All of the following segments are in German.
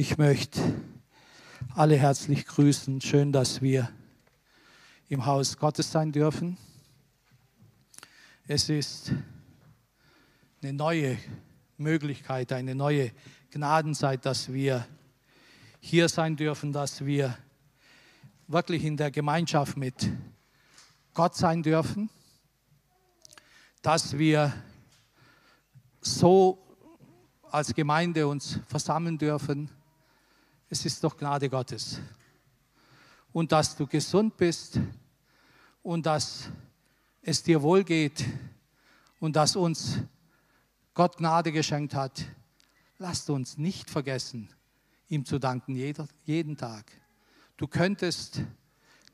Ich möchte alle herzlich grüßen. Schön, dass wir im Haus Gottes sein dürfen. Es ist eine neue Möglichkeit, eine neue Gnadenzeit, dass wir hier sein dürfen, dass wir wirklich in der Gemeinschaft mit Gott sein dürfen, dass wir so als Gemeinde uns versammeln dürfen. Es ist doch Gnade Gottes. Und dass du gesund bist und dass es dir wohl geht und dass uns Gott Gnade geschenkt hat. Lasst uns nicht vergessen, ihm zu danken jeder, jeden Tag. Du könntest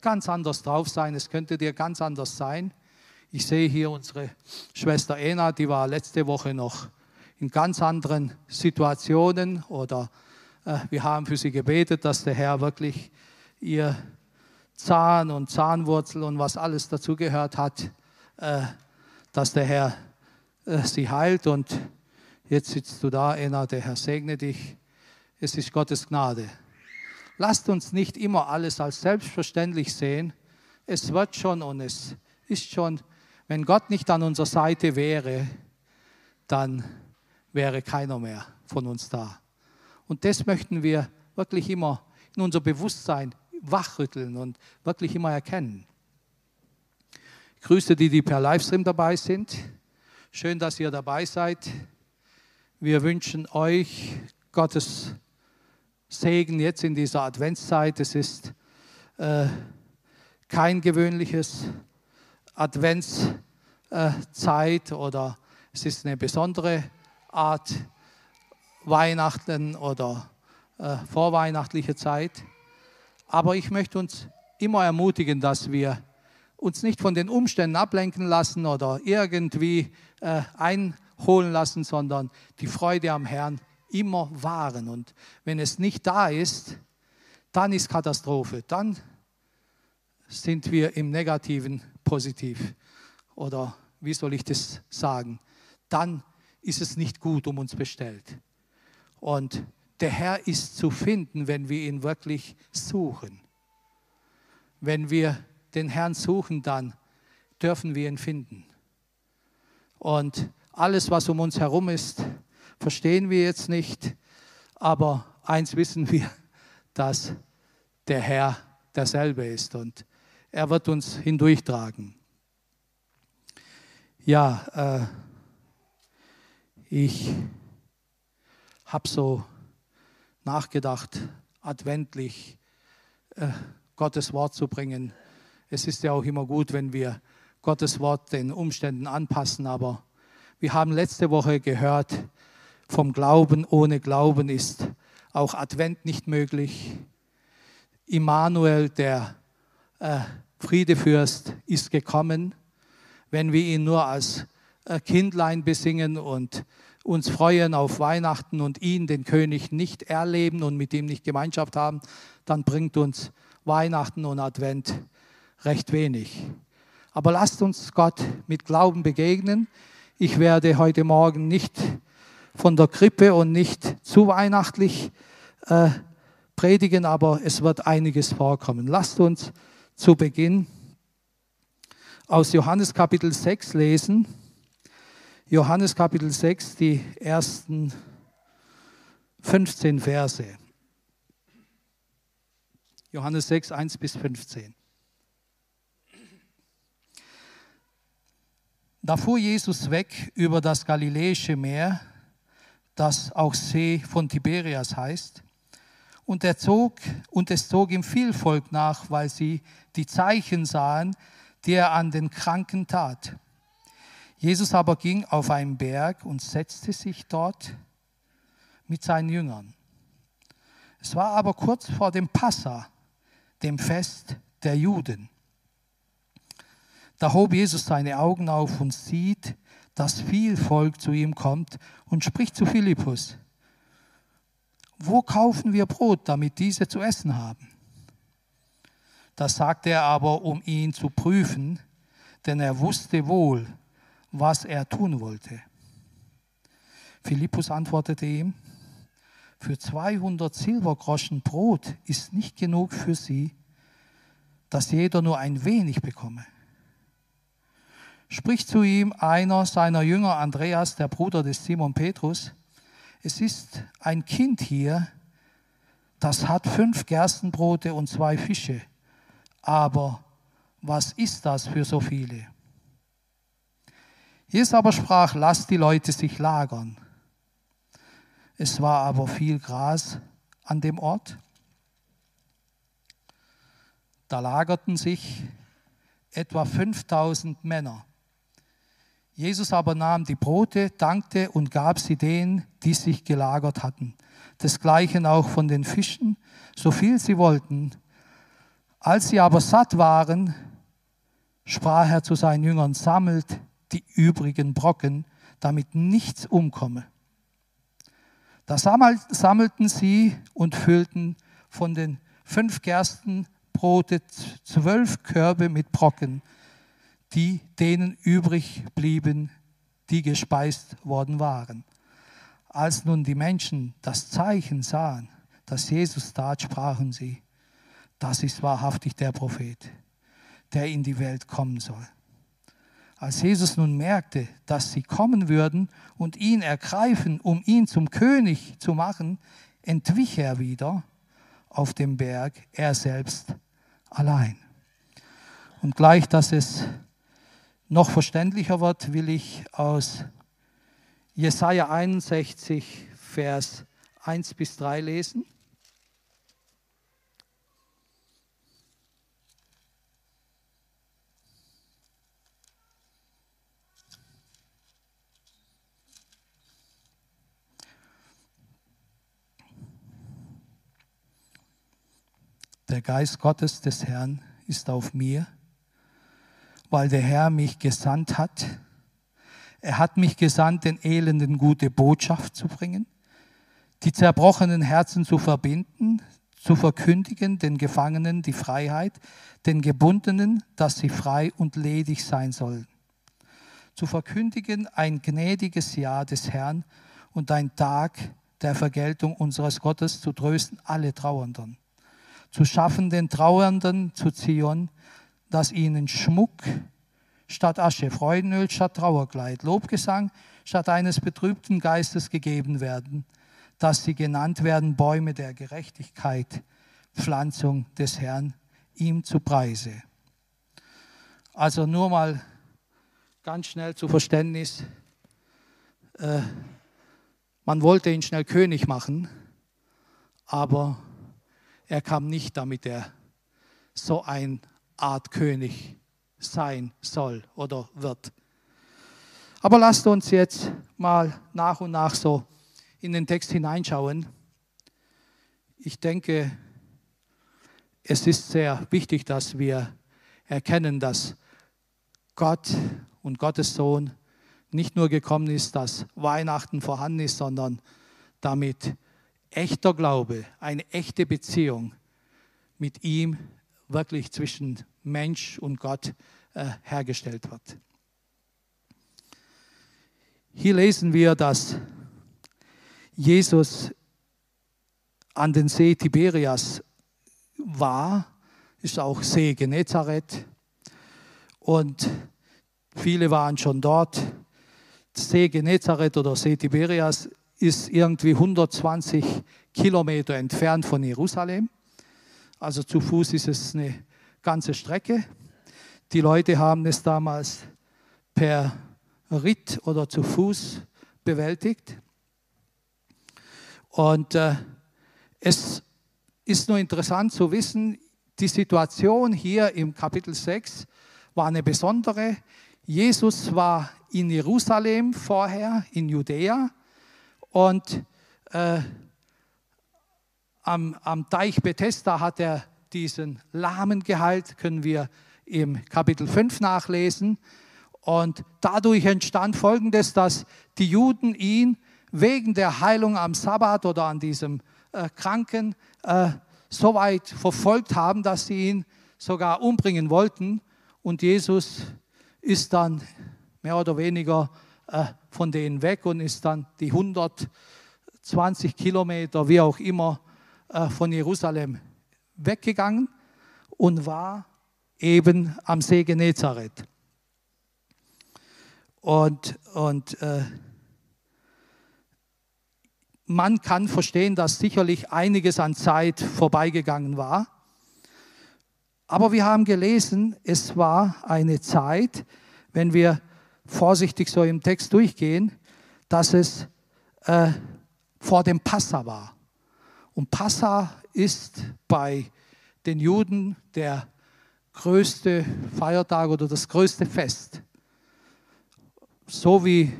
ganz anders drauf sein, es könnte dir ganz anders sein. Ich sehe hier unsere Schwester Ena, die war letzte Woche noch in ganz anderen Situationen oder wir haben für sie gebetet, dass der Herr wirklich ihr Zahn und Zahnwurzel und was alles dazugehört hat, äh, dass der Herr äh, sie heilt und jetzt sitzt du da, Ena, der Herr segne dich. Es ist Gottes Gnade. Lasst uns nicht immer alles als selbstverständlich sehen. Es wird schon und es ist schon, wenn Gott nicht an unserer Seite wäre, dann wäre keiner mehr von uns da. Und das möchten wir wirklich immer in unser Bewusstsein wachrütteln und wirklich immer erkennen. Ich grüße die, die per Livestream dabei sind. Schön, dass ihr dabei seid. Wir wünschen euch Gottes Segen jetzt in dieser Adventszeit. Es ist äh, kein gewöhnliches Adventszeit äh, oder es ist eine besondere Art Weihnachten oder äh, vorweihnachtliche Zeit. Aber ich möchte uns immer ermutigen, dass wir uns nicht von den Umständen ablenken lassen oder irgendwie äh, einholen lassen, sondern die Freude am Herrn immer wahren. Und wenn es nicht da ist, dann ist Katastrophe. Dann sind wir im Negativen positiv. Oder wie soll ich das sagen? Dann ist es nicht gut um uns bestellt. Und der Herr ist zu finden, wenn wir ihn wirklich suchen. Wenn wir den Herrn suchen, dann dürfen wir ihn finden. Und alles, was um uns herum ist, verstehen wir jetzt nicht. Aber eins wissen wir, dass der Herr derselbe ist und er wird uns hindurchtragen. Ja, äh, ich habe so nachgedacht, adventlich äh, Gottes Wort zu bringen. Es ist ja auch immer gut, wenn wir Gottes Wort den Umständen anpassen, aber wir haben letzte Woche gehört, vom Glauben ohne Glauben ist auch Advent nicht möglich. Immanuel, der äh, Friedefürst, ist gekommen. Wenn wir ihn nur als äh, Kindlein besingen und uns freuen auf Weihnachten und ihn, den König, nicht erleben und mit ihm nicht Gemeinschaft haben, dann bringt uns Weihnachten und Advent recht wenig. Aber lasst uns Gott mit Glauben begegnen. Ich werde heute Morgen nicht von der Krippe und nicht zu weihnachtlich äh, predigen, aber es wird einiges vorkommen. Lasst uns zu Beginn aus Johannes Kapitel 6 lesen. Johannes Kapitel 6, die ersten 15 Verse. Johannes 6, 1 bis 15. Da fuhr Jesus weg über das Galiläische Meer, das auch See von Tiberias heißt, und er zog, und es zog ihm viel Volk nach, weil sie die Zeichen sahen, die er an den Kranken tat. Jesus aber ging auf einen Berg und setzte sich dort mit seinen Jüngern. Es war aber kurz vor dem Passa, dem Fest der Juden. Da hob Jesus seine Augen auf und sieht, dass viel Volk zu ihm kommt und spricht zu Philippus, wo kaufen wir Brot, damit diese zu essen haben? Das sagte er aber, um ihn zu prüfen, denn er wusste wohl, was er tun wollte. Philippus antwortete ihm, für 200 Silbergroschen Brot ist nicht genug für sie, dass jeder nur ein wenig bekomme. Spricht zu ihm einer seiner Jünger, Andreas, der Bruder des Simon Petrus, es ist ein Kind hier, das hat fünf Gerstenbrote und zwei Fische, aber was ist das für so viele? Jesus aber sprach, lasst die Leute sich lagern. Es war aber viel Gras an dem Ort. Da lagerten sich etwa 5000 Männer. Jesus aber nahm die Brote, dankte und gab sie denen, die sich gelagert hatten. Desgleichen auch von den Fischen, so viel sie wollten. Als sie aber satt waren, sprach er zu seinen Jüngern, sammelt die übrigen Brocken, damit nichts umkomme. Da sammelten sie und füllten von den fünf Gerstenbrote zwölf Körbe mit Brocken, die denen übrig blieben, die gespeist worden waren. Als nun die Menschen das Zeichen sahen, das Jesus tat, sprachen sie, das ist wahrhaftig der Prophet, der in die Welt kommen soll. Als Jesus nun merkte, dass sie kommen würden und ihn ergreifen, um ihn zum König zu machen, entwich er wieder auf dem Berg, er selbst allein. Und gleich, dass es noch verständlicher wird, will ich aus Jesaja 61, Vers 1 bis 3 lesen. Der Geist Gottes des Herrn ist auf mir, weil der Herr mich gesandt hat. Er hat mich gesandt, den Elenden gute Botschaft zu bringen, die zerbrochenen Herzen zu verbinden, zu verkündigen den Gefangenen die Freiheit, den Gebundenen, dass sie frei und ledig sein sollen. Zu verkündigen ein gnädiges Jahr des Herrn und ein Tag der Vergeltung unseres Gottes zu trösten alle Trauernden zu schaffen den Trauernden zu Zion, dass ihnen Schmuck statt Asche, Freudenöl statt Trauerkleid, Lobgesang statt eines betrübten Geistes gegeben werden, dass sie genannt werden Bäume der Gerechtigkeit, Pflanzung des Herrn, ihm zu Preise. Also nur mal ganz schnell zu Verständnis. Äh, man wollte ihn schnell König machen, aber er kam nicht, damit er so ein Art König sein soll oder wird. Aber lasst uns jetzt mal nach und nach so in den Text hineinschauen. Ich denke, es ist sehr wichtig, dass wir erkennen, dass Gott und Gottes Sohn nicht nur gekommen ist, dass Weihnachten vorhanden ist, sondern damit echter Glaube, eine echte Beziehung mit ihm wirklich zwischen Mensch und Gott äh, hergestellt wird. Hier lesen wir, dass Jesus an den See Tiberias war, ist auch See Genezareth und viele waren schon dort. See Genezareth oder See Tiberias ist irgendwie 120 Kilometer entfernt von Jerusalem. Also zu Fuß ist es eine ganze Strecke. Die Leute haben es damals per Ritt oder zu Fuß bewältigt. Und äh, es ist nur interessant zu wissen, die Situation hier im Kapitel 6 war eine besondere. Jesus war in Jerusalem vorher, in Judäa, und äh, am, am Teich Bethesda hat er diesen Lahmen geheilt, können wir im Kapitel 5 nachlesen. Und dadurch entstand Folgendes, dass die Juden ihn wegen der Heilung am Sabbat oder an diesem äh, Kranken äh, so weit verfolgt haben, dass sie ihn sogar umbringen wollten. Und Jesus ist dann mehr oder weniger äh, von denen weg und ist dann die 100 20 Kilometer, wie auch immer, äh, von Jerusalem weggegangen und war eben am See Genezareth. Und, und äh, man kann verstehen, dass sicherlich einiges an Zeit vorbeigegangen war. Aber wir haben gelesen, es war eine Zeit, wenn wir vorsichtig so im Text durchgehen, dass es äh, vor dem Passa war. Und Passa ist bei den Juden der größte Feiertag oder das größte Fest. So wie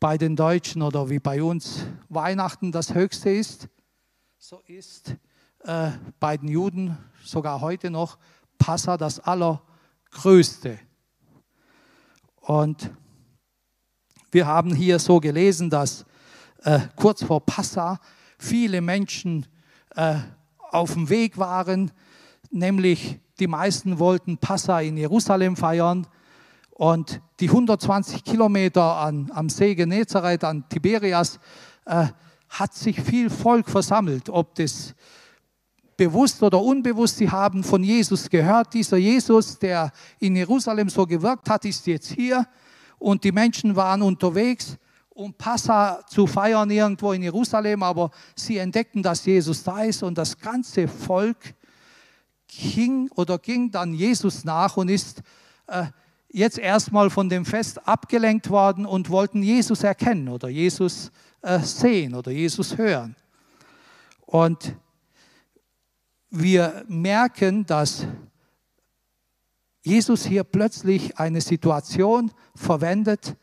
bei den Deutschen oder wie bei uns Weihnachten das höchste ist, so ist äh, bei den Juden sogar heute noch Passa das allergrößte. Und wir haben hier so gelesen, dass äh, kurz vor Passa viele Menschen äh, auf dem Weg waren, nämlich die meisten wollten Passa in Jerusalem feiern und die 120 Kilometer an, am See Genezareth, an Tiberias, äh, hat sich viel Volk versammelt. Ob das bewusst oder unbewusst, sie haben von Jesus gehört. Dieser Jesus, der in Jerusalem so gewirkt hat, ist jetzt hier. Und die Menschen waren unterwegs, um Passa zu feiern irgendwo in Jerusalem, aber sie entdeckten, dass Jesus da ist und das ganze Volk ging oder ging dann Jesus nach und ist äh, jetzt erstmal von dem Fest abgelenkt worden und wollten Jesus erkennen oder Jesus äh, sehen oder Jesus hören. Und wir merken, dass Jesus hier plötzlich eine Situation verwendet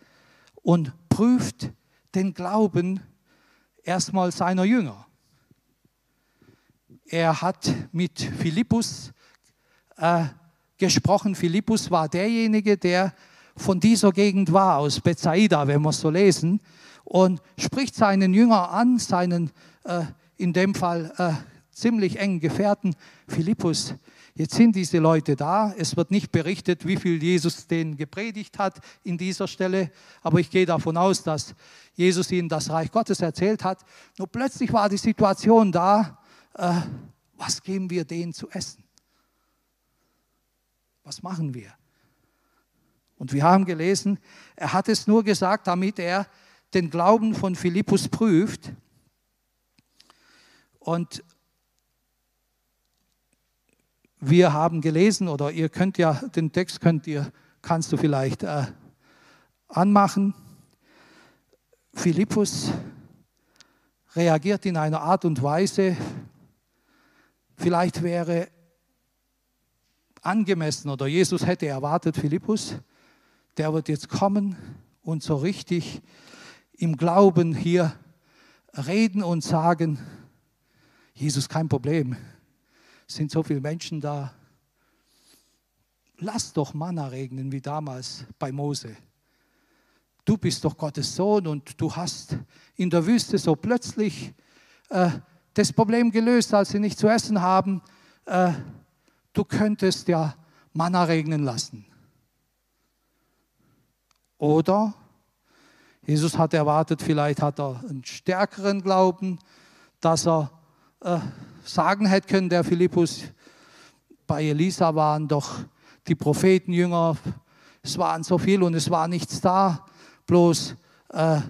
und prüft den Glauben erstmal seiner Jünger. Er hat mit Philippus äh, gesprochen. Philippus war derjenige, der von dieser Gegend war, aus Bethsaida, wenn wir es so lesen, und spricht seinen Jünger an, seinen äh, in dem Fall äh, ziemlich engen Gefährten, Philippus, jetzt sind diese Leute da. Es wird nicht berichtet, wie viel Jesus denen gepredigt hat in dieser Stelle, aber ich gehe davon aus, dass Jesus ihnen das Reich Gottes erzählt hat. Nur plötzlich war die Situation da, äh, was geben wir denen zu essen? Was machen wir? Und wir haben gelesen, er hat es nur gesagt, damit er den Glauben von Philippus prüft. Und wir haben gelesen, oder ihr könnt ja, den Text könnt ihr, kannst du vielleicht äh, anmachen. Philippus reagiert in einer Art und Weise, vielleicht wäre angemessen oder Jesus hätte erwartet, Philippus, der wird jetzt kommen und so richtig im Glauben hier reden und sagen, Jesus, kein Problem, sind so viele Menschen da, lass doch Manna regnen wie damals bei Mose. Du bist doch Gottes Sohn und du hast in der Wüste so plötzlich äh, das Problem gelöst, als sie nicht zu essen haben. Äh, du könntest ja Manna regnen lassen. Oder Jesus hat erwartet, vielleicht hat er einen stärkeren Glauben, dass er äh, sagen hätte können, der Philippus, bei Elisa waren doch die Prophetenjünger, es waren so viel und es war nichts da, bloß äh,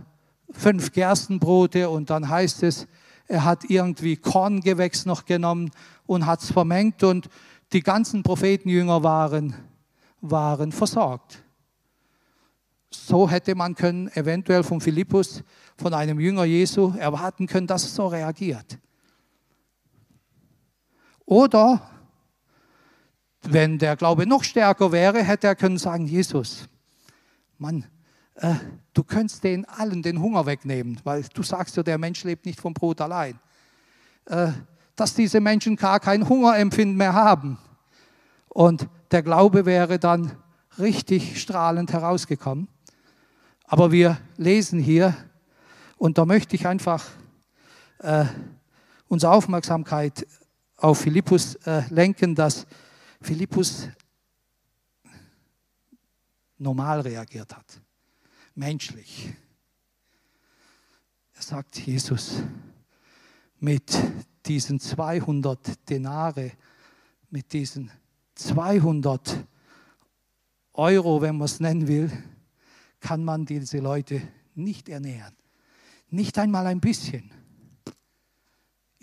fünf Gerstenbrote und dann heißt es, er hat irgendwie Korngewächs noch genommen und hat es vermengt und die ganzen Prophetenjünger waren, waren versorgt. So hätte man können, eventuell von Philippus, von einem Jünger Jesu, erwarten können, dass er so reagiert. Oder wenn der Glaube noch stärker wäre, hätte er können sagen, Jesus, Mann, äh, du könntest den allen den Hunger wegnehmen, weil du sagst ja, der Mensch lebt nicht vom Brot allein. Äh, dass diese Menschen gar kein Hungerempfinden mehr haben. Und der Glaube wäre dann richtig strahlend herausgekommen. Aber wir lesen hier, und da möchte ich einfach äh, unsere Aufmerksamkeit auf Philippus äh, lenken, dass Philippus normal reagiert hat, menschlich. Da sagt Jesus, mit diesen 200 Denare, mit diesen 200 Euro, wenn man es nennen will, kann man diese Leute nicht ernähren. Nicht einmal ein bisschen.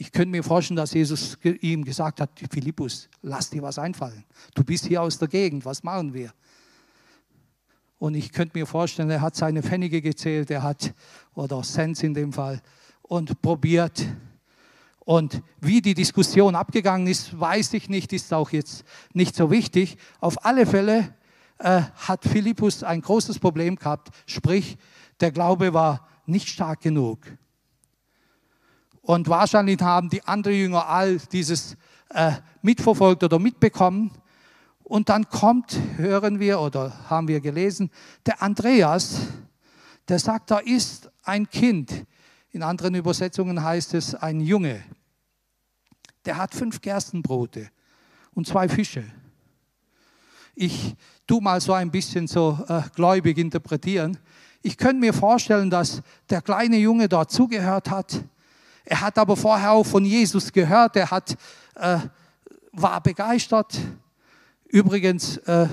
Ich könnte mir vorstellen, dass Jesus ihm gesagt hat, Philippus, lass dir was einfallen. Du bist hier aus der Gegend, was machen wir? Und ich könnte mir vorstellen, er hat seine Pfennige gezählt, er hat, oder Cents in dem Fall, und probiert. Und wie die Diskussion abgegangen ist, weiß ich nicht, ist auch jetzt nicht so wichtig. Auf alle Fälle äh, hat Philippus ein großes Problem gehabt, sprich, der Glaube war nicht stark genug. Und wahrscheinlich haben die anderen Jünger all dieses äh, mitverfolgt oder mitbekommen. Und dann kommt, hören wir oder haben wir gelesen, der Andreas, der sagt, da ist ein Kind. In anderen Übersetzungen heißt es ein Junge. Der hat fünf Gerstenbrote und zwei Fische. Ich tu mal so ein bisschen so äh, gläubig interpretieren. Ich könnte mir vorstellen, dass der kleine Junge dort zugehört hat. Er hat aber vorher auch von Jesus gehört. Er hat, äh, war begeistert. Übrigens, äh,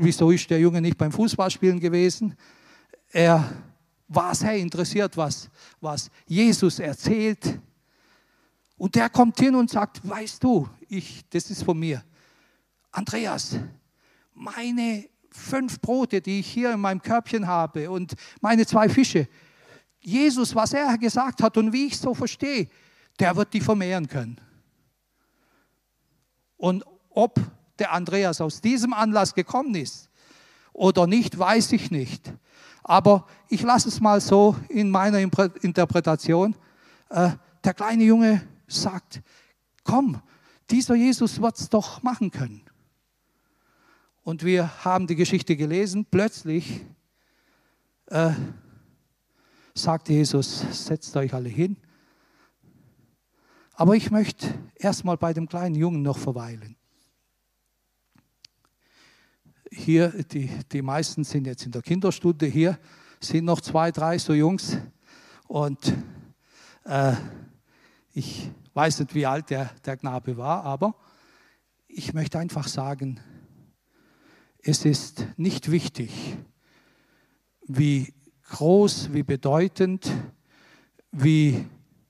wieso ist der Junge nicht beim Fußballspielen gewesen? Er war sehr interessiert, was, was Jesus erzählt. Und der kommt hin und sagt, weißt du, ich, das ist von mir. Andreas, meine fünf Brote, die ich hier in meinem Körbchen habe und meine zwei Fische, Jesus, was er gesagt hat und wie ich so verstehe, der wird die vermehren können. Und ob der Andreas aus diesem Anlass gekommen ist oder nicht, weiß ich nicht. Aber ich lasse es mal so in meiner Interpretation. Äh, der kleine Junge sagt, komm, dieser Jesus wird es doch machen können. Und wir haben die Geschichte gelesen. Plötzlich äh, sagte Jesus, setzt euch alle hin. Aber ich möchte erstmal bei dem kleinen Jungen noch verweilen. Hier, die, die meisten sind jetzt in der Kinderstunde, hier sind noch zwei, drei so Jungs. Und äh, ich weiß nicht, wie alt der, der Knabe war, aber ich möchte einfach sagen, es ist nicht wichtig, wie groß, wie bedeutend, wie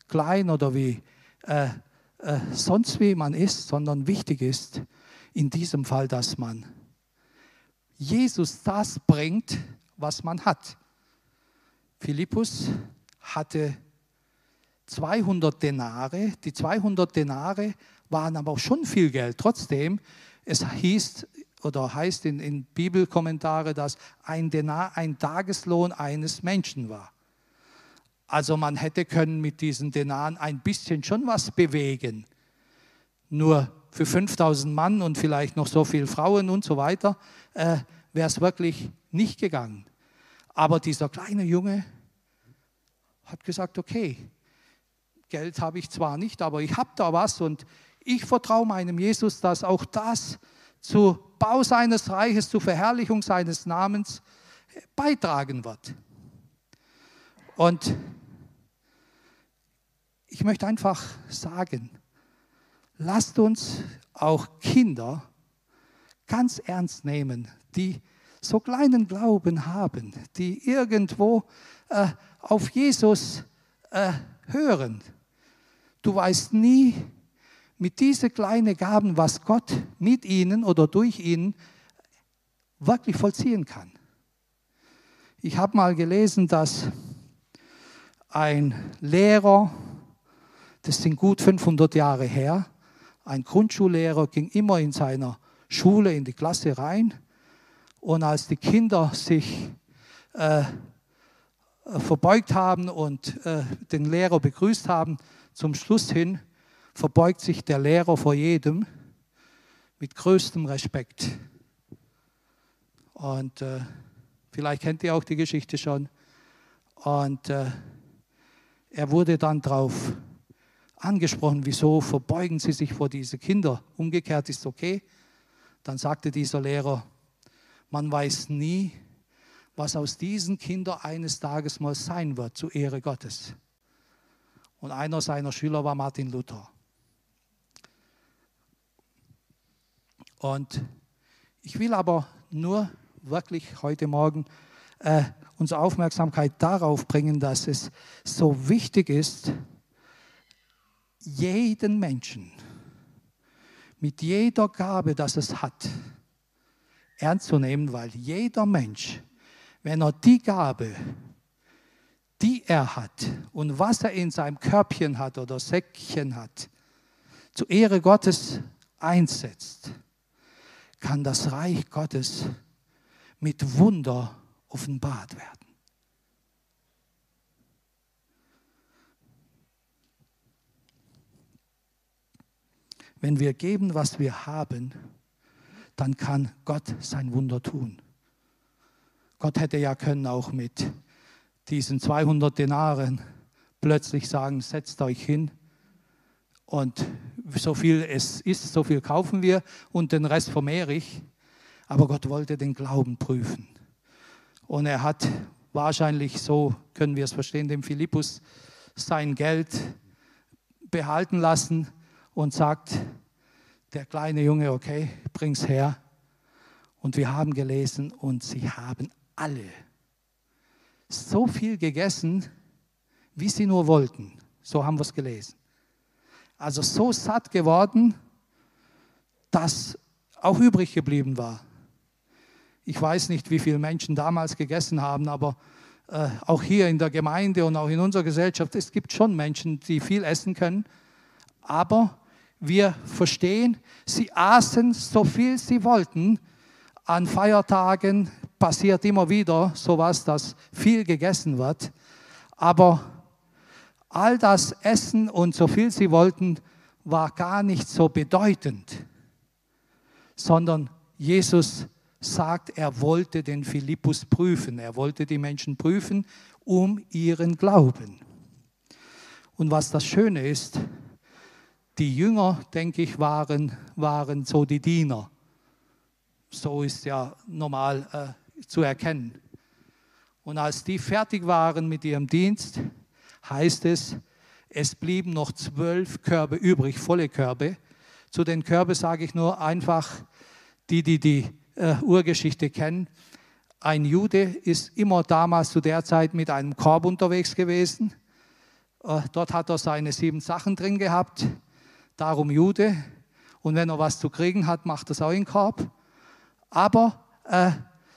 klein oder wie äh, äh, sonst wie man ist, sondern wichtig ist in diesem Fall, dass man Jesus das bringt, was man hat. Philippus hatte 200 Denare. Die 200 Denare waren aber auch schon viel Geld. Trotzdem, es hieß oder heißt in, in Bibelkommentare, dass ein Denar ein Tageslohn eines Menschen war. Also man hätte können mit diesen Denaren ein bisschen schon was bewegen. Nur für 5000 Mann und vielleicht noch so viele Frauen und so weiter äh, wäre es wirklich nicht gegangen. Aber dieser kleine Junge hat gesagt, okay, Geld habe ich zwar nicht, aber ich habe da was und ich vertraue meinem Jesus, dass auch das zu Bau seines Reiches, zur Verherrlichung seines Namens beitragen wird. Und ich möchte einfach sagen, lasst uns auch Kinder ganz ernst nehmen, die so kleinen Glauben haben, die irgendwo äh, auf Jesus äh, hören. Du weißt nie, mit diesen kleinen Gaben, was Gott mit ihnen oder durch ihn wirklich vollziehen kann. Ich habe mal gelesen, dass ein Lehrer, das sind gut 500 Jahre her, ein Grundschullehrer ging immer in seiner Schule in die Klasse rein und als die Kinder sich äh, verbeugt haben und äh, den Lehrer begrüßt haben, zum Schluss hin verbeugt sich der Lehrer vor jedem mit größtem Respekt. Und äh, vielleicht kennt ihr auch die Geschichte schon. Und äh, er wurde dann darauf angesprochen, wieso verbeugen Sie sich vor diese Kinder? Umgekehrt ist okay. Dann sagte dieser Lehrer, man weiß nie, was aus diesen Kindern eines Tages mal sein wird, zur Ehre Gottes. Und einer seiner Schüler war Martin Luther. Und ich will aber nur wirklich heute Morgen äh, unsere Aufmerksamkeit darauf bringen, dass es so wichtig ist, jeden Menschen mit jeder Gabe, dass es hat, ernst zu nehmen, weil jeder Mensch, wenn er die Gabe, die er hat und was er in seinem Körbchen hat oder Säckchen hat, zur Ehre Gottes einsetzt, kann das Reich Gottes mit Wunder offenbart werden. Wenn wir geben, was wir haben, dann kann Gott sein Wunder tun. Gott hätte ja können auch mit diesen 200 Denaren plötzlich sagen, setzt euch hin und so viel es ist, so viel kaufen wir und den Rest vermehre ich. Aber Gott wollte den Glauben prüfen. Und er hat wahrscheinlich, so können wir es verstehen, dem Philippus sein Geld behalten lassen und sagt, der kleine Junge, okay, bring's her. Und wir haben gelesen und sie haben alle so viel gegessen, wie sie nur wollten. So haben wir es gelesen. Also so satt geworden, dass auch übrig geblieben war. Ich weiß nicht, wie viele Menschen damals gegessen haben, aber äh, auch hier in der Gemeinde und auch in unserer Gesellschaft, es gibt schon Menschen, die viel essen können, aber wir verstehen, sie aßen so viel sie wollten. An Feiertagen passiert immer wieder sowas, dass viel gegessen wird. Aber all das Essen und so viel sie wollten, war gar nicht so bedeutend, sondern Jesus sagt, er wollte den Philippus prüfen. Er wollte die Menschen prüfen um ihren Glauben. Und was das Schöne ist, die Jünger, denke ich, waren, waren so die Diener. So ist ja normal äh, zu erkennen. Und als die fertig waren mit ihrem Dienst, heißt es, es blieben noch zwölf Körbe übrig, volle Körbe. Zu den Körben sage ich nur einfach, die, die die äh, Urgeschichte kennen. Ein Jude ist immer damals zu der Zeit mit einem Korb unterwegs gewesen. Äh, dort hat er seine sieben Sachen drin gehabt darum Jude. Und wenn er was zu kriegen hat, macht er es auch in den Korb. Aber äh,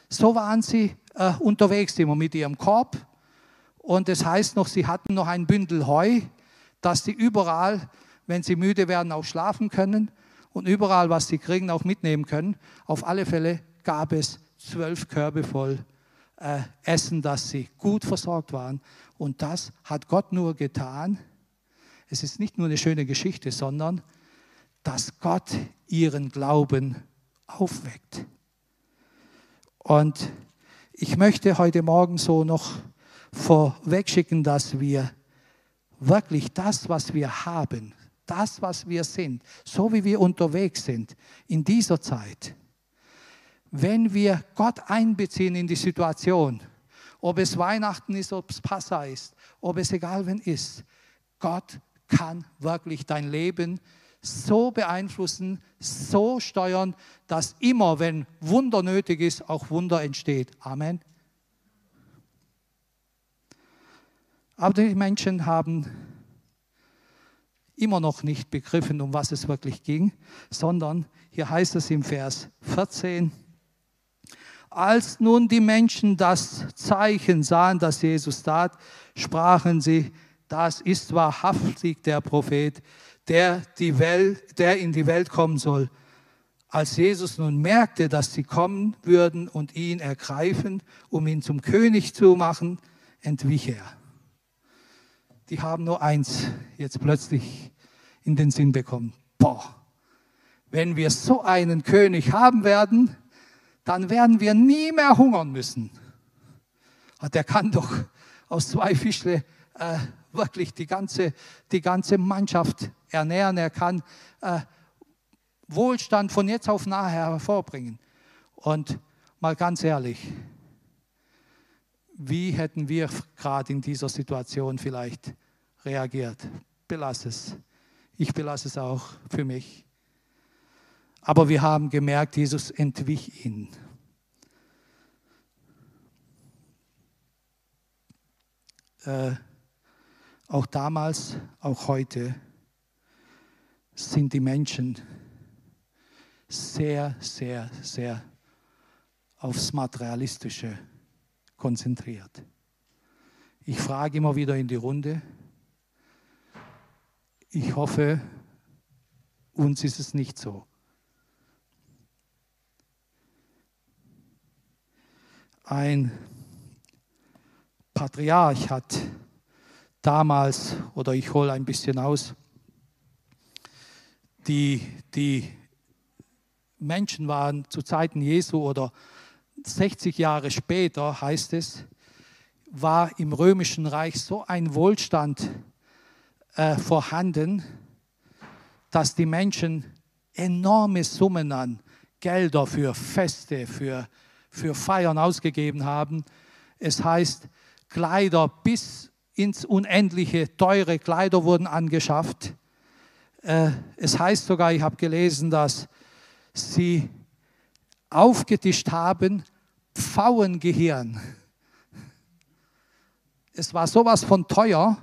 so waren sie äh, unterwegs immer mit ihrem Korb. Und das heißt noch, sie hatten noch ein Bündel Heu, dass sie überall, wenn sie müde werden, auch schlafen können und überall, was sie kriegen, auch mitnehmen können. Auf alle Fälle gab es zwölf Körbe voll äh, Essen, dass sie gut versorgt waren. Und das hat Gott nur getan, es ist nicht nur eine schöne Geschichte, sondern dass Gott ihren Glauben aufweckt. Und ich möchte heute Morgen so noch vorwegschicken, dass wir wirklich das, was wir haben, das, was wir sind, so wie wir unterwegs sind in dieser Zeit, wenn wir Gott einbeziehen in die Situation, ob es Weihnachten ist, ob es Passa ist, ob es egal wen ist, Gott kann wirklich dein Leben so beeinflussen, so steuern, dass immer, wenn Wunder nötig ist, auch Wunder entsteht. Amen. Aber die Menschen haben immer noch nicht begriffen, um was es wirklich ging, sondern hier heißt es im Vers 14, als nun die Menschen das Zeichen sahen, das Jesus tat, sprachen sie, das ist wahrhaftig der Prophet, der, die Welt, der in die Welt kommen soll. Als Jesus nun merkte, dass sie kommen würden und ihn ergreifen, um ihn zum König zu machen, entwich er. Die haben nur eins jetzt plötzlich in den Sinn bekommen. Boah, wenn wir so einen König haben werden, dann werden wir nie mehr hungern müssen. Der kann doch aus zwei Fischle äh, wirklich die ganze, die ganze Mannschaft ernähren. Er kann äh, Wohlstand von jetzt auf nachher hervorbringen. Und mal ganz ehrlich, wie hätten wir gerade in dieser Situation vielleicht reagiert? Belass es. Ich belasse es auch für mich. Aber wir haben gemerkt, Jesus entwich ihn. Äh, auch damals, auch heute sind die Menschen sehr, sehr, sehr aufs Materialistische konzentriert. Ich frage immer wieder in die Runde. Ich hoffe, uns ist es nicht so. Ein Patriarch hat damals, oder ich hole ein bisschen aus, die, die Menschen waren zu Zeiten Jesu oder 60 Jahre später, heißt es, war im römischen Reich so ein Wohlstand äh, vorhanden, dass die Menschen enorme Summen an Gelder für Feste, für, für Feiern ausgegeben haben. Es heißt, Kleider bis ins Unendliche, teure Kleider wurden angeschafft. Äh, es heißt sogar, ich habe gelesen, dass sie aufgetischt haben, Pfauengehirn. Es war sowas von teuer,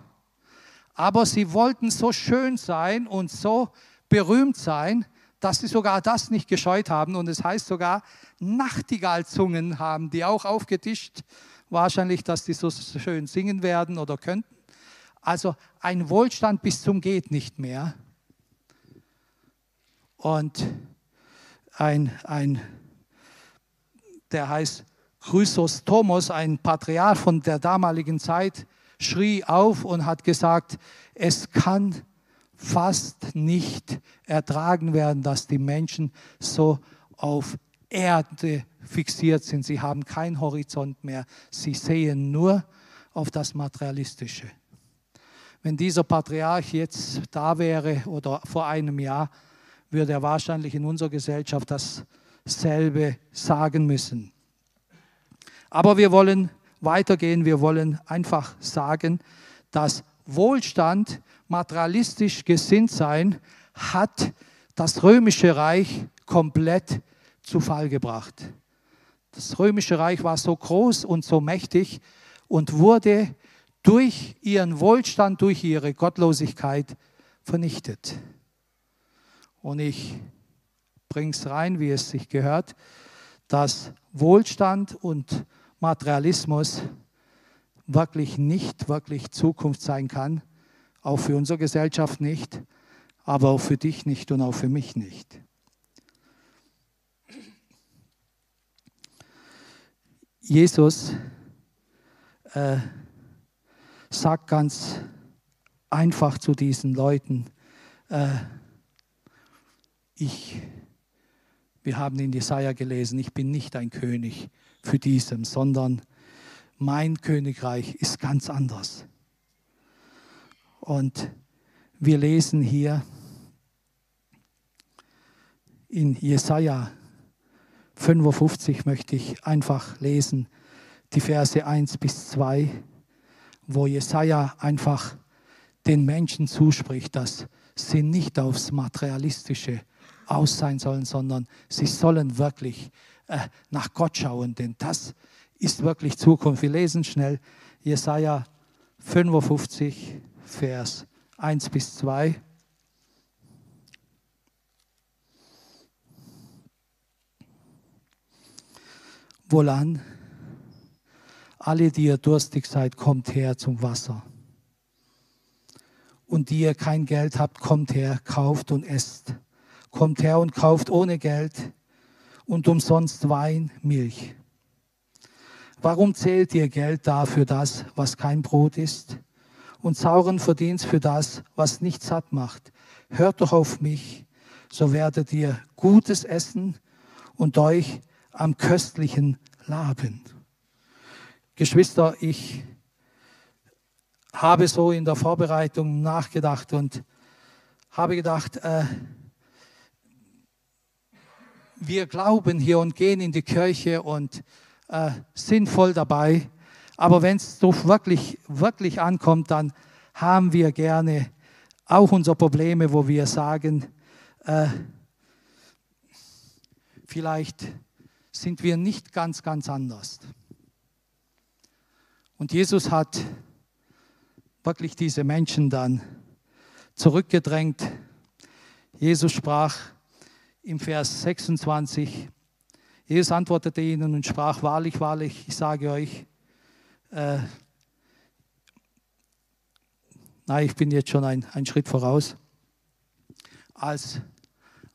aber sie wollten so schön sein und so berühmt sein, dass sie sogar das nicht gescheut haben. Und es heißt sogar, Nachtigallzungen haben die auch aufgetischt. Wahrscheinlich, dass die so schön singen werden oder könnten. Also ein Wohlstand bis zum geht nicht mehr. Und ein, ein der heißt Chrysostomos, ein Patriarch von der damaligen Zeit, schrie auf und hat gesagt, es kann fast nicht ertragen werden, dass die Menschen so auf Erde fixiert sind. Sie haben keinen Horizont mehr. Sie sehen nur auf das Materialistische. Wenn dieser Patriarch jetzt da wäre oder vor einem Jahr, würde er wahrscheinlich in unserer Gesellschaft dasselbe sagen müssen. Aber wir wollen weitergehen, wir wollen einfach sagen, dass Wohlstand, materialistisch gesinnt sein, hat das römische Reich komplett zu Fall gebracht. Das römische Reich war so groß und so mächtig und wurde durch ihren Wohlstand, durch ihre Gottlosigkeit vernichtet. Und ich bringe es rein, wie es sich gehört, dass Wohlstand und Materialismus wirklich nicht wirklich Zukunft sein kann, auch für unsere Gesellschaft nicht, aber auch für dich nicht und auch für mich nicht. Jesus äh, sagt ganz einfach zu diesen Leuten, äh, ich, wir haben in Jesaja gelesen, ich bin nicht ein König für diesem, sondern mein Königreich ist ganz anders. Und wir lesen hier in Jesaja 55 möchte ich einfach lesen, die Verse 1 bis 2, wo Jesaja einfach den Menschen zuspricht, dass sie nicht aufs Materialistische aus sein sollen, sondern sie sollen wirklich äh, nach Gott schauen, denn das ist wirklich Zukunft. Wir lesen schnell Jesaja 55, Vers 1 bis 2. Wohlan, alle, die ihr durstig seid, kommt her zum Wasser. Und die ihr kein Geld habt, kommt her, kauft und esst kommt her und kauft ohne Geld und umsonst Wein, Milch. Warum zählt ihr Geld da für das, was kein Brot ist, und sauren Verdienst für das, was nicht satt macht? Hört doch auf mich, so werdet ihr Gutes essen und euch am Köstlichen laben. Geschwister, ich habe so in der Vorbereitung nachgedacht und habe gedacht, äh, wir glauben hier und gehen in die Kirche und äh, sind voll dabei. Aber wenn es doch wirklich, wirklich ankommt, dann haben wir gerne auch unsere Probleme, wo wir sagen, äh, vielleicht sind wir nicht ganz, ganz anders. Und Jesus hat wirklich diese Menschen dann zurückgedrängt. Jesus sprach im Vers 26, Jesus antwortete ihnen und sprach, wahrlich, wahrlich, ich sage euch, äh, nein, ich bin jetzt schon ein, ein Schritt voraus, als,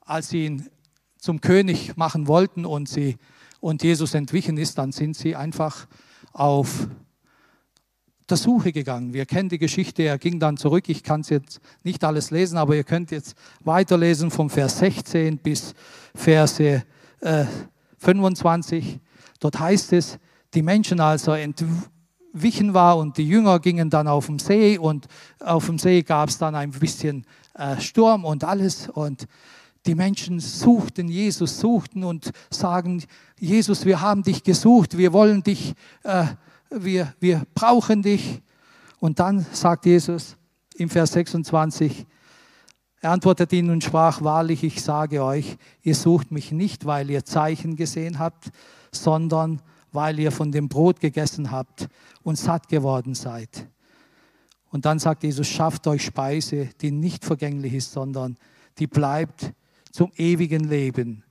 als sie ihn zum König machen wollten und, sie, und Jesus entwichen ist, dann sind sie einfach auf der Suche gegangen. Wir kennen die Geschichte, er ging dann zurück. Ich kann es jetzt nicht alles lesen, aber ihr könnt jetzt weiterlesen vom Vers 16 bis Verse äh, 25. Dort heißt es, die Menschen, als er entwichen war und die Jünger gingen dann auf dem See und auf dem See gab es dann ein bisschen äh, Sturm und alles und die Menschen suchten Jesus, suchten und sagen, Jesus, wir haben dich gesucht, wir wollen dich äh, wir, wir brauchen dich. Und dann sagt Jesus im Vers 26, er antwortet ihnen und sprach, wahrlich, ich sage euch, ihr sucht mich nicht, weil ihr Zeichen gesehen habt, sondern weil ihr von dem Brot gegessen habt und satt geworden seid. Und dann sagt Jesus, schafft euch Speise, die nicht vergänglich ist, sondern die bleibt zum ewigen Leben.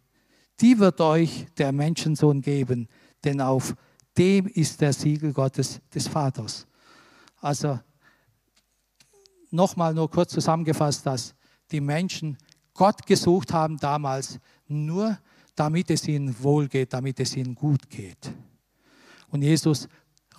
Die wird euch der Menschensohn geben, denn auf dem ist der Siegel Gottes des Vaters. Also nochmal nur kurz zusammengefasst, dass die Menschen Gott gesucht haben damals nur, damit es ihnen wohl geht, damit es ihnen gut geht. Und Jesus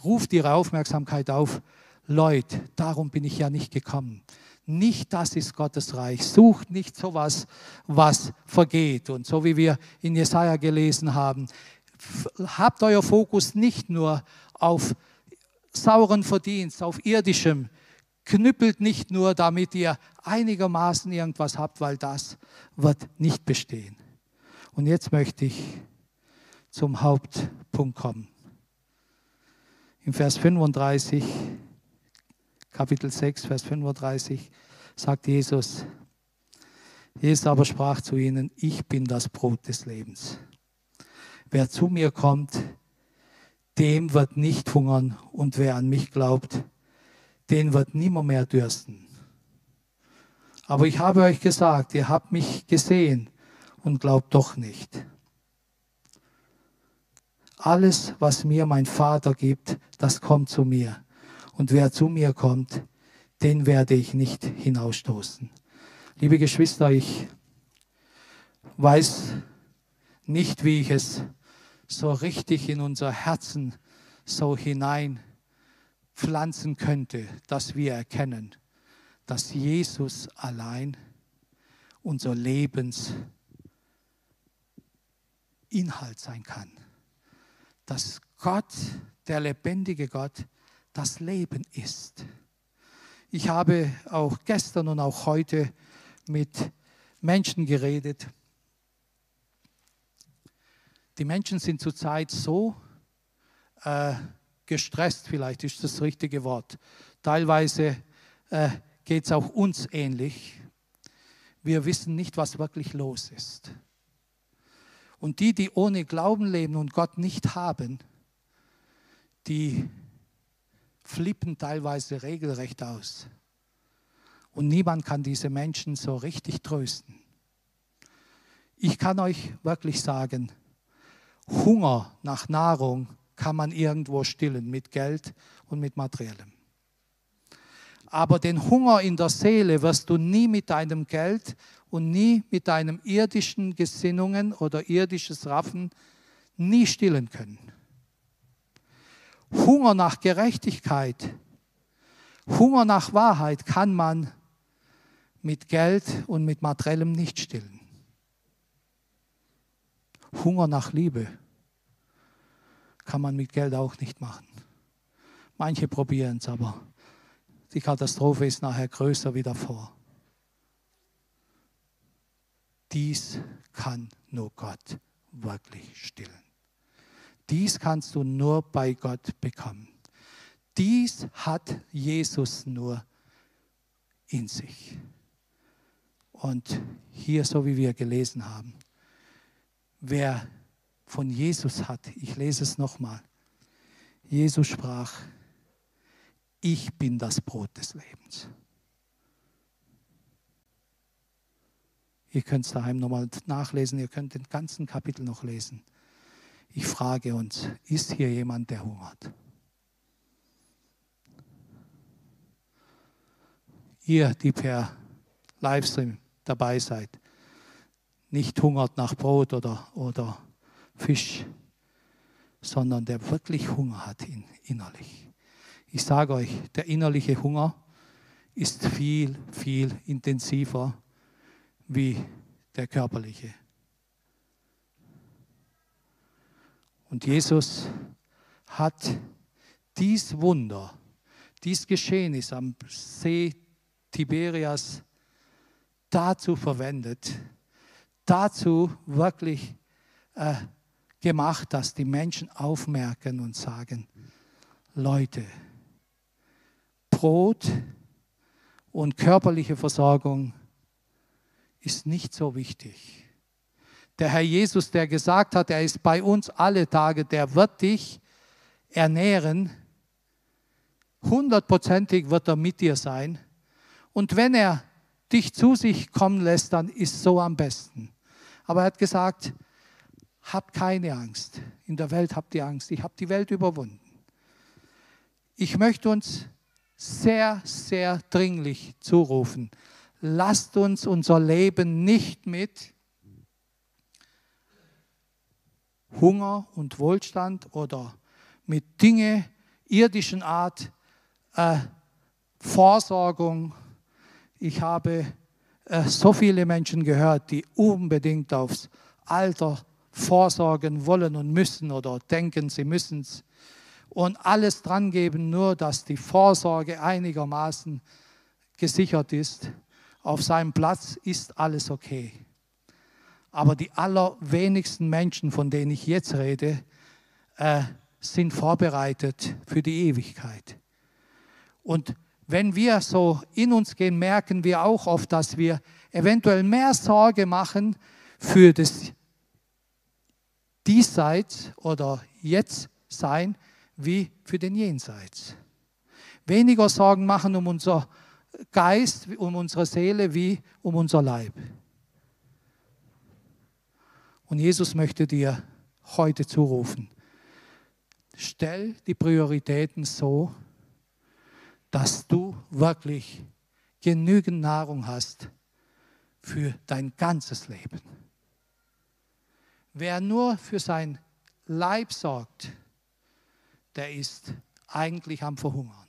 ruft ihre Aufmerksamkeit auf, Leute, darum bin ich ja nicht gekommen. Nicht das ist Gottes Reich. Sucht nicht sowas, was vergeht. Und so wie wir in Jesaja gelesen haben, habt euer Fokus nicht nur auf sauren Verdienst, auf irdischem, knüppelt nicht nur, damit ihr einigermaßen irgendwas habt, weil das wird nicht bestehen. Und jetzt möchte ich zum Hauptpunkt kommen. Im Vers 35, Kapitel 6, Vers 35, sagt Jesus, Jesus aber sprach zu ihnen, ich bin das Brot des Lebens. Wer zu mir kommt, dem wird nicht hungern und wer an mich glaubt, den wird nimmer mehr dürsten. Aber ich habe euch gesagt, ihr habt mich gesehen und glaubt doch nicht. Alles, was mir mein Vater gibt, das kommt zu mir. Und wer zu mir kommt, den werde ich nicht hinausstoßen. Liebe Geschwister, ich weiß nicht, wie ich es so richtig in unser Herzen so hinein pflanzen könnte, dass wir erkennen, dass Jesus allein unser Lebensinhalt sein kann. Dass Gott, der lebendige Gott, das Leben ist. Ich habe auch gestern und auch heute mit Menschen geredet, die Menschen sind zurzeit so äh, gestresst, vielleicht ist das, richtige Wort. Teilweise äh, geht es auch uns ähnlich. Wir wissen nicht, was wirklich los ist. Und die, die ohne Glauben leben und Gott nicht haben, die flippen teilweise regelrecht aus. Und niemand kann diese Menschen so richtig trösten. Ich kann euch wirklich sagen, Hunger nach Nahrung kann man irgendwo stillen mit Geld und mit Materiellem. Aber den Hunger in der Seele wirst du nie mit deinem Geld und nie mit deinen irdischen Gesinnungen oder irdisches Raffen nie stillen können. Hunger nach Gerechtigkeit, Hunger nach Wahrheit kann man mit Geld und mit Materiellem nicht stillen. Hunger nach Liebe kann man mit Geld auch nicht machen. Manche probieren es, aber die Katastrophe ist nachher größer wie davor. Dies kann nur Gott wirklich stillen. Dies kannst du nur bei Gott bekommen. Dies hat Jesus nur in sich. Und hier, so wie wir gelesen haben, wer von Jesus hat, ich lese es nochmal, Jesus sprach, ich bin das Brot des Lebens. Ihr könnt es daheim nochmal nachlesen, ihr könnt den ganzen Kapitel noch lesen. Ich frage uns, ist hier jemand, der hungert? Ihr, die per Livestream dabei seid, nicht hungert nach Brot oder, oder Fisch, sondern der wirklich Hunger hat in, innerlich. Ich sage euch, der innerliche Hunger ist viel, viel intensiver wie der körperliche. Und Jesus hat dies Wunder, dies Geschehnis am See Tiberias dazu verwendet, dazu wirklich äh, gemacht, dass die Menschen aufmerken und sagen, Leute, Brot und körperliche Versorgung ist nicht so wichtig. Der Herr Jesus, der gesagt hat, er ist bei uns alle Tage, der wird dich ernähren. Hundertprozentig wird er mit dir sein. Und wenn er dich zu sich kommen lässt, dann ist so am besten. Aber er hat gesagt, habt keine Angst. In der Welt habt ihr Angst. Ich habe die Welt überwunden. Ich möchte uns sehr, sehr dringlich zurufen. Lasst uns unser Leben nicht mit Hunger und Wohlstand oder mit Dinge irdischen Art äh, Vorsorgung. Ich habe so viele Menschen gehört, die unbedingt aufs Alter vorsorgen wollen und müssen oder denken, sie müssen es und alles dran geben, nur dass die Vorsorge einigermaßen gesichert ist. Auf seinem Platz ist alles okay. Aber die allerwenigsten Menschen, von denen ich jetzt rede, äh, sind vorbereitet für die Ewigkeit. Und wenn wir so in uns gehen, merken wir auch oft, dass wir eventuell mehr Sorge machen für das Diesseits oder Jetzt-Sein wie für den Jenseits. Weniger Sorgen machen um unser Geist, um unsere Seele wie um unser Leib. Und Jesus möchte dir heute zurufen, stell die Prioritäten so, dass du wirklich genügend Nahrung hast für dein ganzes Leben. Wer nur für sein Leib sorgt, der ist eigentlich am Verhungern.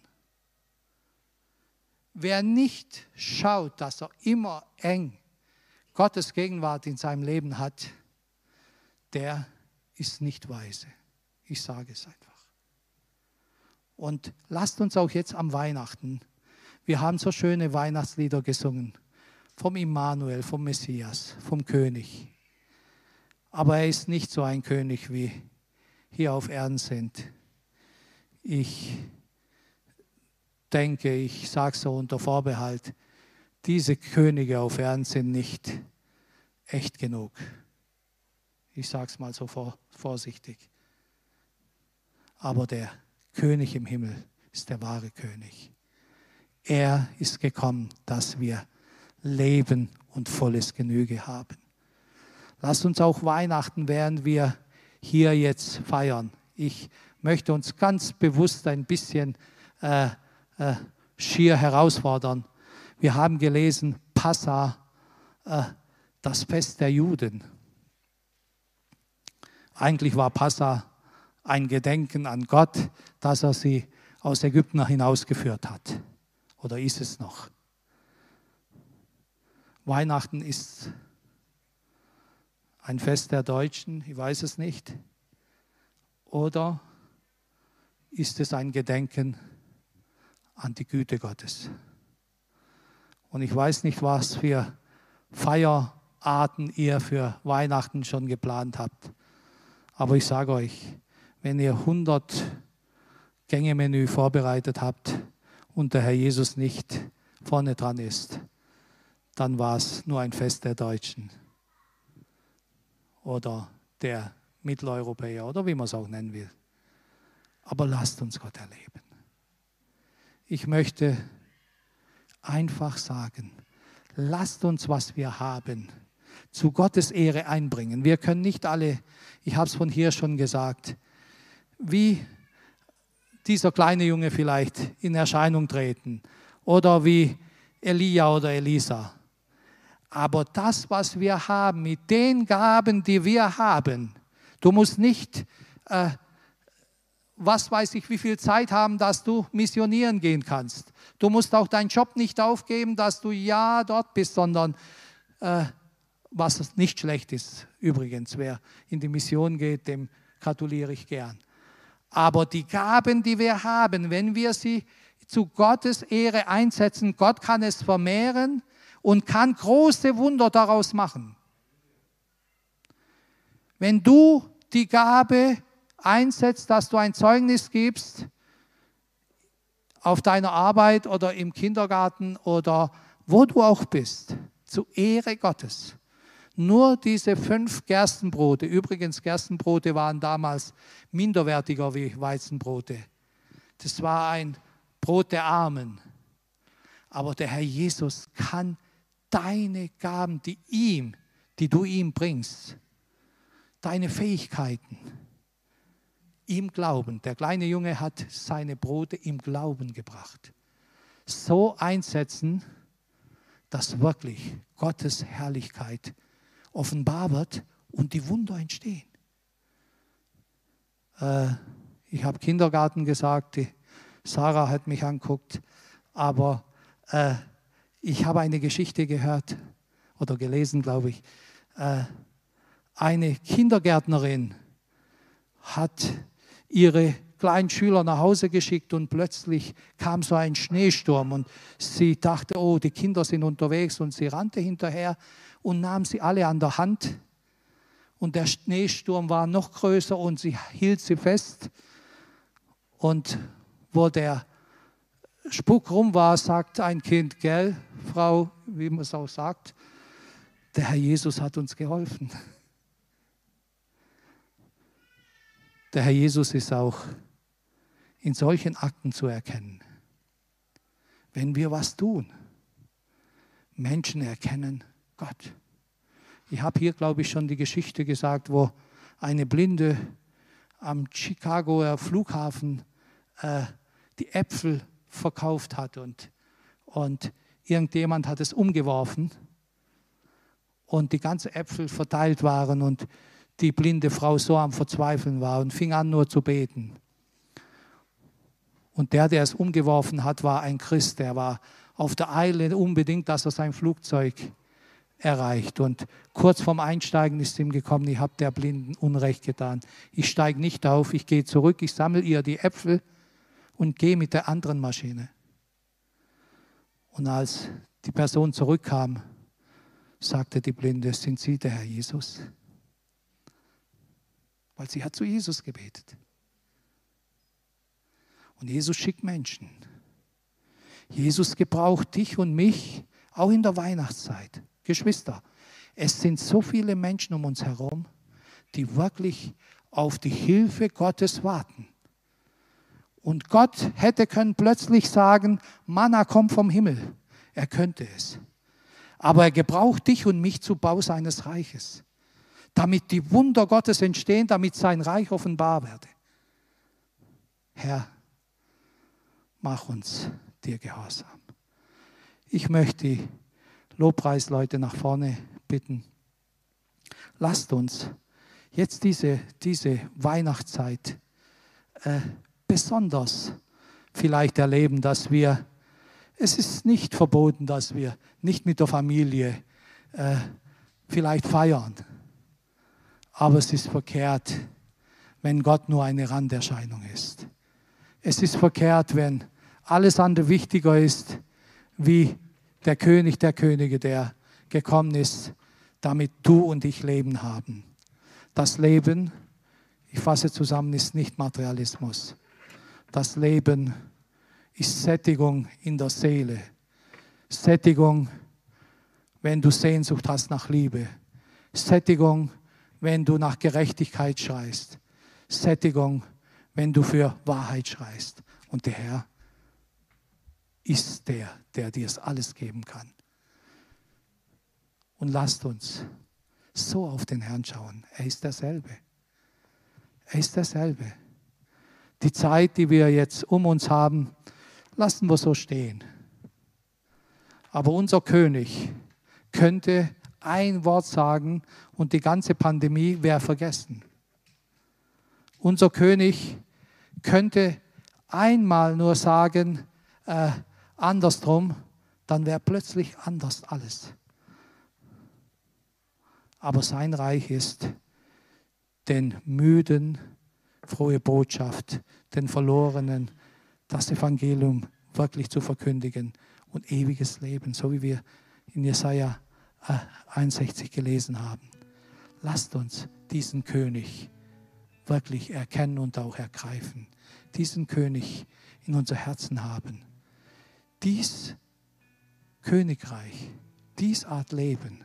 Wer nicht schaut, dass er immer eng Gottes Gegenwart in seinem Leben hat, der ist nicht weise. Ich sage es einfach. Und lasst uns auch jetzt am Weihnachten, wir haben so schöne Weihnachtslieder gesungen, vom Immanuel, vom Messias, vom König. Aber er ist nicht so ein König, wie hier auf Erden sind. Ich denke, ich sage so unter Vorbehalt, diese Könige auf Erden sind nicht echt genug. Ich sage es mal so vorsichtig. Aber der König im Himmel ist der wahre König. Er ist gekommen, dass wir Leben und volles Genüge haben. Lasst uns auch Weihnachten, während wir hier jetzt feiern. Ich möchte uns ganz bewusst ein bisschen äh, äh, schier herausfordern. Wir haben gelesen, Passa, äh, das Fest der Juden. Eigentlich war Passa ein Gedenken an Gott, dass er sie aus Ägypten hinausgeführt hat. Oder ist es noch? Weihnachten ist ein Fest der Deutschen, ich weiß es nicht. Oder ist es ein Gedenken an die Güte Gottes? Und ich weiß nicht, was für Feierarten ihr für Weihnachten schon geplant habt. Aber ich sage euch, wenn ihr 100 Gängemenü vorbereitet habt und der Herr Jesus nicht vorne dran ist, dann war es nur ein Fest der Deutschen oder der Mitteleuropäer oder wie man es auch nennen will. Aber lasst uns Gott erleben. Ich möchte einfach sagen, lasst uns, was wir haben, zu Gottes Ehre einbringen. Wir können nicht alle, ich habe es von hier schon gesagt, wie dieser kleine Junge vielleicht in Erscheinung treten oder wie Elia oder Elisa. Aber das, was wir haben, mit den Gaben, die wir haben, du musst nicht, äh, was weiß ich, wie viel Zeit haben, dass du missionieren gehen kannst. Du musst auch deinen Job nicht aufgeben, dass du ja dort bist, sondern äh, was nicht schlecht ist. Übrigens, wer in die Mission geht, dem gratuliere ich gern. Aber die Gaben, die wir haben, wenn wir sie zu Gottes Ehre einsetzen, Gott kann es vermehren und kann große Wunder daraus machen. Wenn du die Gabe einsetzt, dass du ein Zeugnis gibst auf deiner Arbeit oder im Kindergarten oder wo du auch bist, zu Ehre Gottes, nur diese fünf Gerstenbrote, übrigens Gerstenbrote waren damals minderwertiger wie Weizenbrote. Das war ein Brot der Armen. Aber der Herr Jesus kann deine Gaben, die ihm, die du ihm bringst, deine Fähigkeiten, ihm glauben. Der kleine Junge hat seine Brote im Glauben gebracht. So einsetzen, dass wirklich Gottes Herrlichkeit offenbar wird und die Wunder entstehen. Äh, ich habe Kindergarten gesagt, die Sarah hat mich anguckt, aber äh, ich habe eine Geschichte gehört oder gelesen, glaube ich. Äh, eine Kindergärtnerin hat ihre kleinen Schüler nach Hause geschickt und plötzlich kam so ein Schneesturm und sie dachte, oh, die Kinder sind unterwegs und sie rannte hinterher und nahm sie alle an der Hand. Und der Schneesturm war noch größer und sie hielt sie fest. Und wo der Spuk rum war, sagt ein Kind, gell, Frau, wie man es auch sagt, der Herr Jesus hat uns geholfen. Der Herr Jesus ist auch in solchen Akten zu erkennen. Wenn wir was tun, Menschen erkennen, Gott. Ich habe hier, glaube ich, schon die Geschichte gesagt, wo eine Blinde am Chicagoer Flughafen äh, die Äpfel verkauft hat und, und irgendjemand hat es umgeworfen und die ganzen Äpfel verteilt waren und die blinde Frau so am Verzweifeln war und fing an nur zu beten. Und der, der es umgeworfen hat, war ein Christ, der war auf der Eile unbedingt, dass er sein Flugzeug erreicht. Und kurz vorm Einsteigen ist ihm gekommen, ich habe der Blinden Unrecht getan. Ich steige nicht auf, ich gehe zurück, ich sammle ihr die Äpfel und gehe mit der anderen Maschine. Und als die Person zurückkam, sagte die Blinde, sind Sie der Herr Jesus? Weil sie hat zu Jesus gebetet. Und Jesus schickt Menschen. Jesus gebraucht dich und mich auch in der Weihnachtszeit. Geschwister, es sind so viele Menschen um uns herum, die wirklich auf die Hilfe Gottes warten. Und Gott hätte können plötzlich sagen, Manna kommt vom Himmel. Er könnte es. Aber er gebraucht dich und mich zu Bau seines Reiches, damit die Wunder Gottes entstehen, damit sein Reich offenbar werde. Herr, mach uns dir gehorsam. Ich möchte Lobpreisleute nach vorne bitten. Lasst uns jetzt diese, diese Weihnachtszeit äh, besonders vielleicht erleben, dass wir, es ist nicht verboten, dass wir nicht mit der Familie äh, vielleicht feiern, aber es ist verkehrt, wenn Gott nur eine Randerscheinung ist. Es ist verkehrt, wenn alles andere wichtiger ist wie der König der Könige, der gekommen ist, damit du und ich Leben haben. Das Leben, ich fasse zusammen, ist nicht Materialismus, das Leben ist Sättigung in der Seele. Sättigung, wenn du Sehnsucht hast nach Liebe. Sättigung, wenn du nach Gerechtigkeit schreist. Sättigung, wenn du für Wahrheit schreist. Und der Herr ist der, der dir es alles geben kann. Und lasst uns so auf den Herrn schauen. Er ist derselbe. Er ist derselbe. Die Zeit, die wir jetzt um uns haben, lassen wir so stehen. Aber unser König könnte ein Wort sagen und die ganze Pandemie wäre vergessen. Unser König könnte einmal nur sagen, äh, andersrum, dann wäre plötzlich anders alles. Aber sein Reich ist den Müden frohe Botschaft, den Verlorenen das Evangelium wirklich zu verkündigen und ewiges Leben, so wie wir in Jesaja 61 äh, gelesen haben. Lasst uns diesen König wirklich erkennen und auch ergreifen. Diesen König in unser Herzen haben. Dies Königreich, dies Art Leben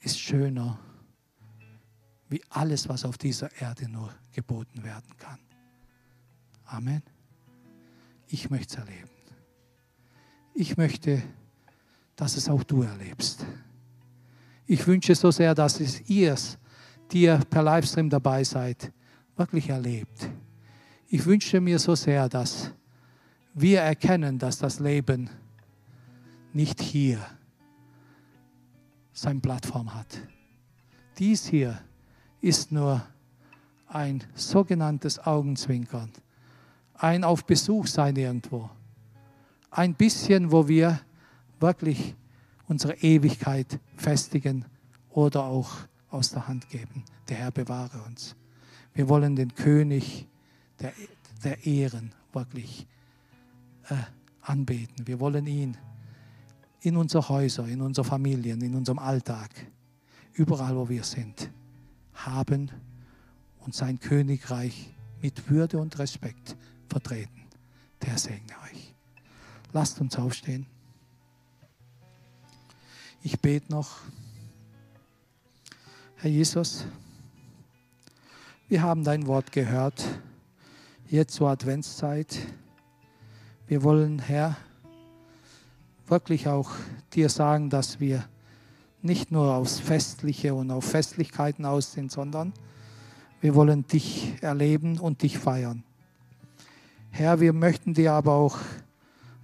ist schöner wie alles, was auf dieser Erde nur geboten werden kann. Amen. Ich möchte es erleben. Ich möchte, dass es auch du erlebst. Ich wünsche so sehr, dass es ihr, die ihr per Livestream dabei seid, wirklich erlebt. Ich wünsche mir so sehr, dass wir erkennen, dass das Leben nicht hier seine Plattform hat. Dies hier ist nur ein sogenanntes Augenzwinkern, ein auf Besuch sein irgendwo, ein bisschen, wo wir wirklich unsere Ewigkeit festigen oder auch aus der Hand geben. Der Herr bewahre uns. Wir wollen den König der, der Ehren wirklich äh, anbeten. Wir wollen ihn in unsere Häuser, in unsere Familien, in unserem Alltag, überall, wo wir sind haben und sein Königreich mit Würde und Respekt vertreten. Der segne euch. Lasst uns aufstehen. Ich bete noch. Herr Jesus, wir haben dein Wort gehört, jetzt zur Adventszeit. Wir wollen, Herr, wirklich auch dir sagen, dass wir nicht nur aufs Festliche und auf Festlichkeiten aus sind, sondern wir wollen dich erleben und dich feiern. Herr, wir möchten dir aber auch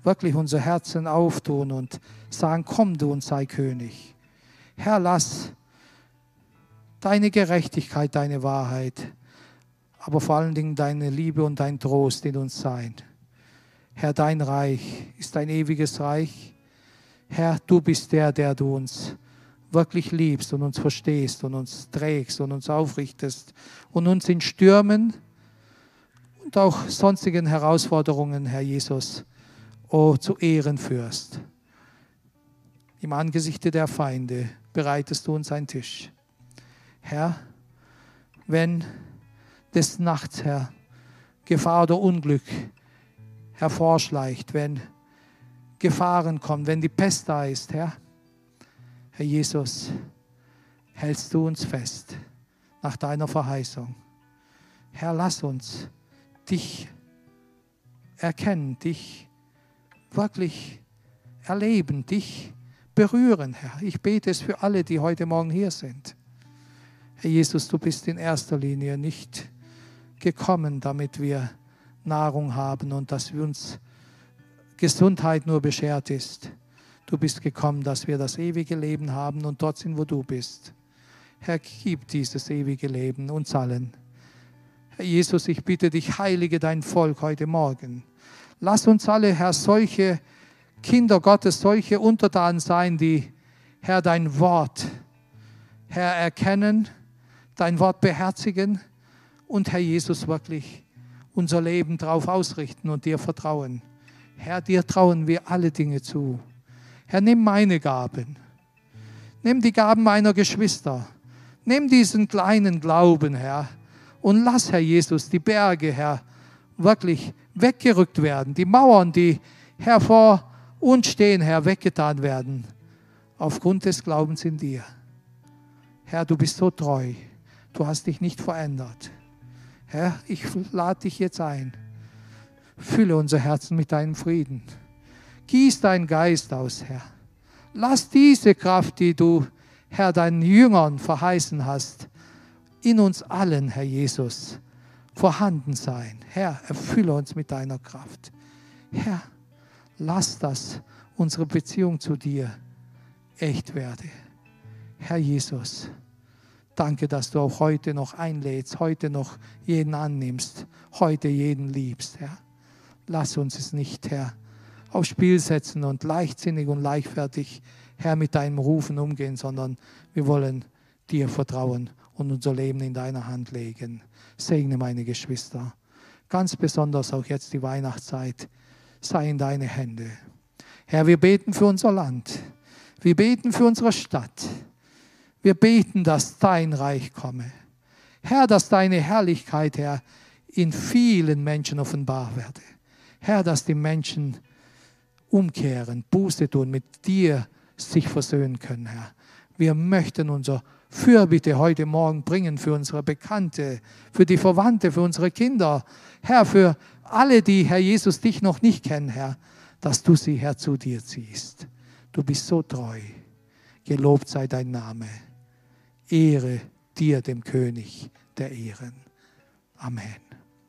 wirklich unser Herzen auftun und sagen, komm du und sei König. Herr, lass deine Gerechtigkeit, deine Wahrheit, aber vor allen Dingen deine Liebe und dein Trost in uns sein. Herr, dein Reich ist ein ewiges Reich. Herr, du bist der, der du uns wirklich liebst und uns verstehst und uns trägst und uns aufrichtest und uns in Stürmen und auch sonstigen Herausforderungen, Herr Jesus, oh, zu Ehren führst. Im Angesichte der Feinde bereitest du uns einen Tisch. Herr, wenn des Nachts, Herr, Gefahr oder Unglück hervorschleicht, wenn Gefahren kommen, wenn die Pest da ist, Herr, Herr Jesus, hältst du uns fest nach deiner Verheißung. Herr, lass uns dich erkennen, dich wirklich erleben, dich berühren, Herr. Ich bete es für alle, die heute Morgen hier sind. Herr Jesus, du bist in erster Linie nicht gekommen, damit wir Nahrung haben und dass uns Gesundheit nur beschert ist Du bist gekommen, dass wir das ewige Leben haben und dort sind, wo du bist. Herr, gib dieses ewige Leben uns allen. Herr Jesus, ich bitte dich, heilige dein Volk heute Morgen. Lass uns alle, Herr, solche Kinder Gottes, solche Untertanen sein, die, Herr, dein Wort, Herr, erkennen, dein Wort beherzigen und, Herr Jesus, wirklich unser Leben darauf ausrichten und dir vertrauen. Herr, dir trauen wir alle Dinge zu. Herr, nimm meine Gaben. Nimm die Gaben meiner Geschwister. Nimm diesen kleinen Glauben, Herr. Und lass, Herr Jesus, die Berge, Herr, wirklich weggerückt werden. Die Mauern, die, Herr, vor uns stehen, Herr, weggetan werden. Aufgrund des Glaubens in dir. Herr, du bist so treu. Du hast dich nicht verändert. Herr, ich lade dich jetzt ein. Fülle unser Herzen mit deinem Frieden. Gieß deinen Geist aus, Herr. Lass diese Kraft, die du, Herr, deinen Jüngern verheißen hast, in uns allen, Herr Jesus, vorhanden sein. Herr, erfülle uns mit deiner Kraft. Herr, lass das unsere Beziehung zu dir echt werde. Herr Jesus, danke, dass du auch heute noch einlädst, heute noch jeden annimmst, heute jeden liebst, Herr. Lass uns es nicht, Herr, aufs Spiel setzen und leichtsinnig und leichtfertig, Herr, mit deinem Rufen umgehen, sondern wir wollen dir vertrauen und unser Leben in deiner Hand legen. Segne meine Geschwister. Ganz besonders auch jetzt die Weihnachtszeit. Sei in deine Hände. Herr, wir beten für unser Land. Wir beten für unsere Stadt. Wir beten, dass dein Reich komme. Herr, dass deine Herrlichkeit, Herr, in vielen Menschen offenbar werde. Herr, dass die Menschen umkehren, Buße tun, mit dir sich versöhnen können, Herr. Wir möchten unser Fürbitte heute Morgen bringen für unsere Bekannte, für die Verwandte, für unsere Kinder. Herr, für alle, die, Herr Jesus, dich noch nicht kennen, Herr, dass du sie, Herr, zu dir ziehst. Du bist so treu. Gelobt sei dein Name. Ehre dir, dem König der Ehren. Amen.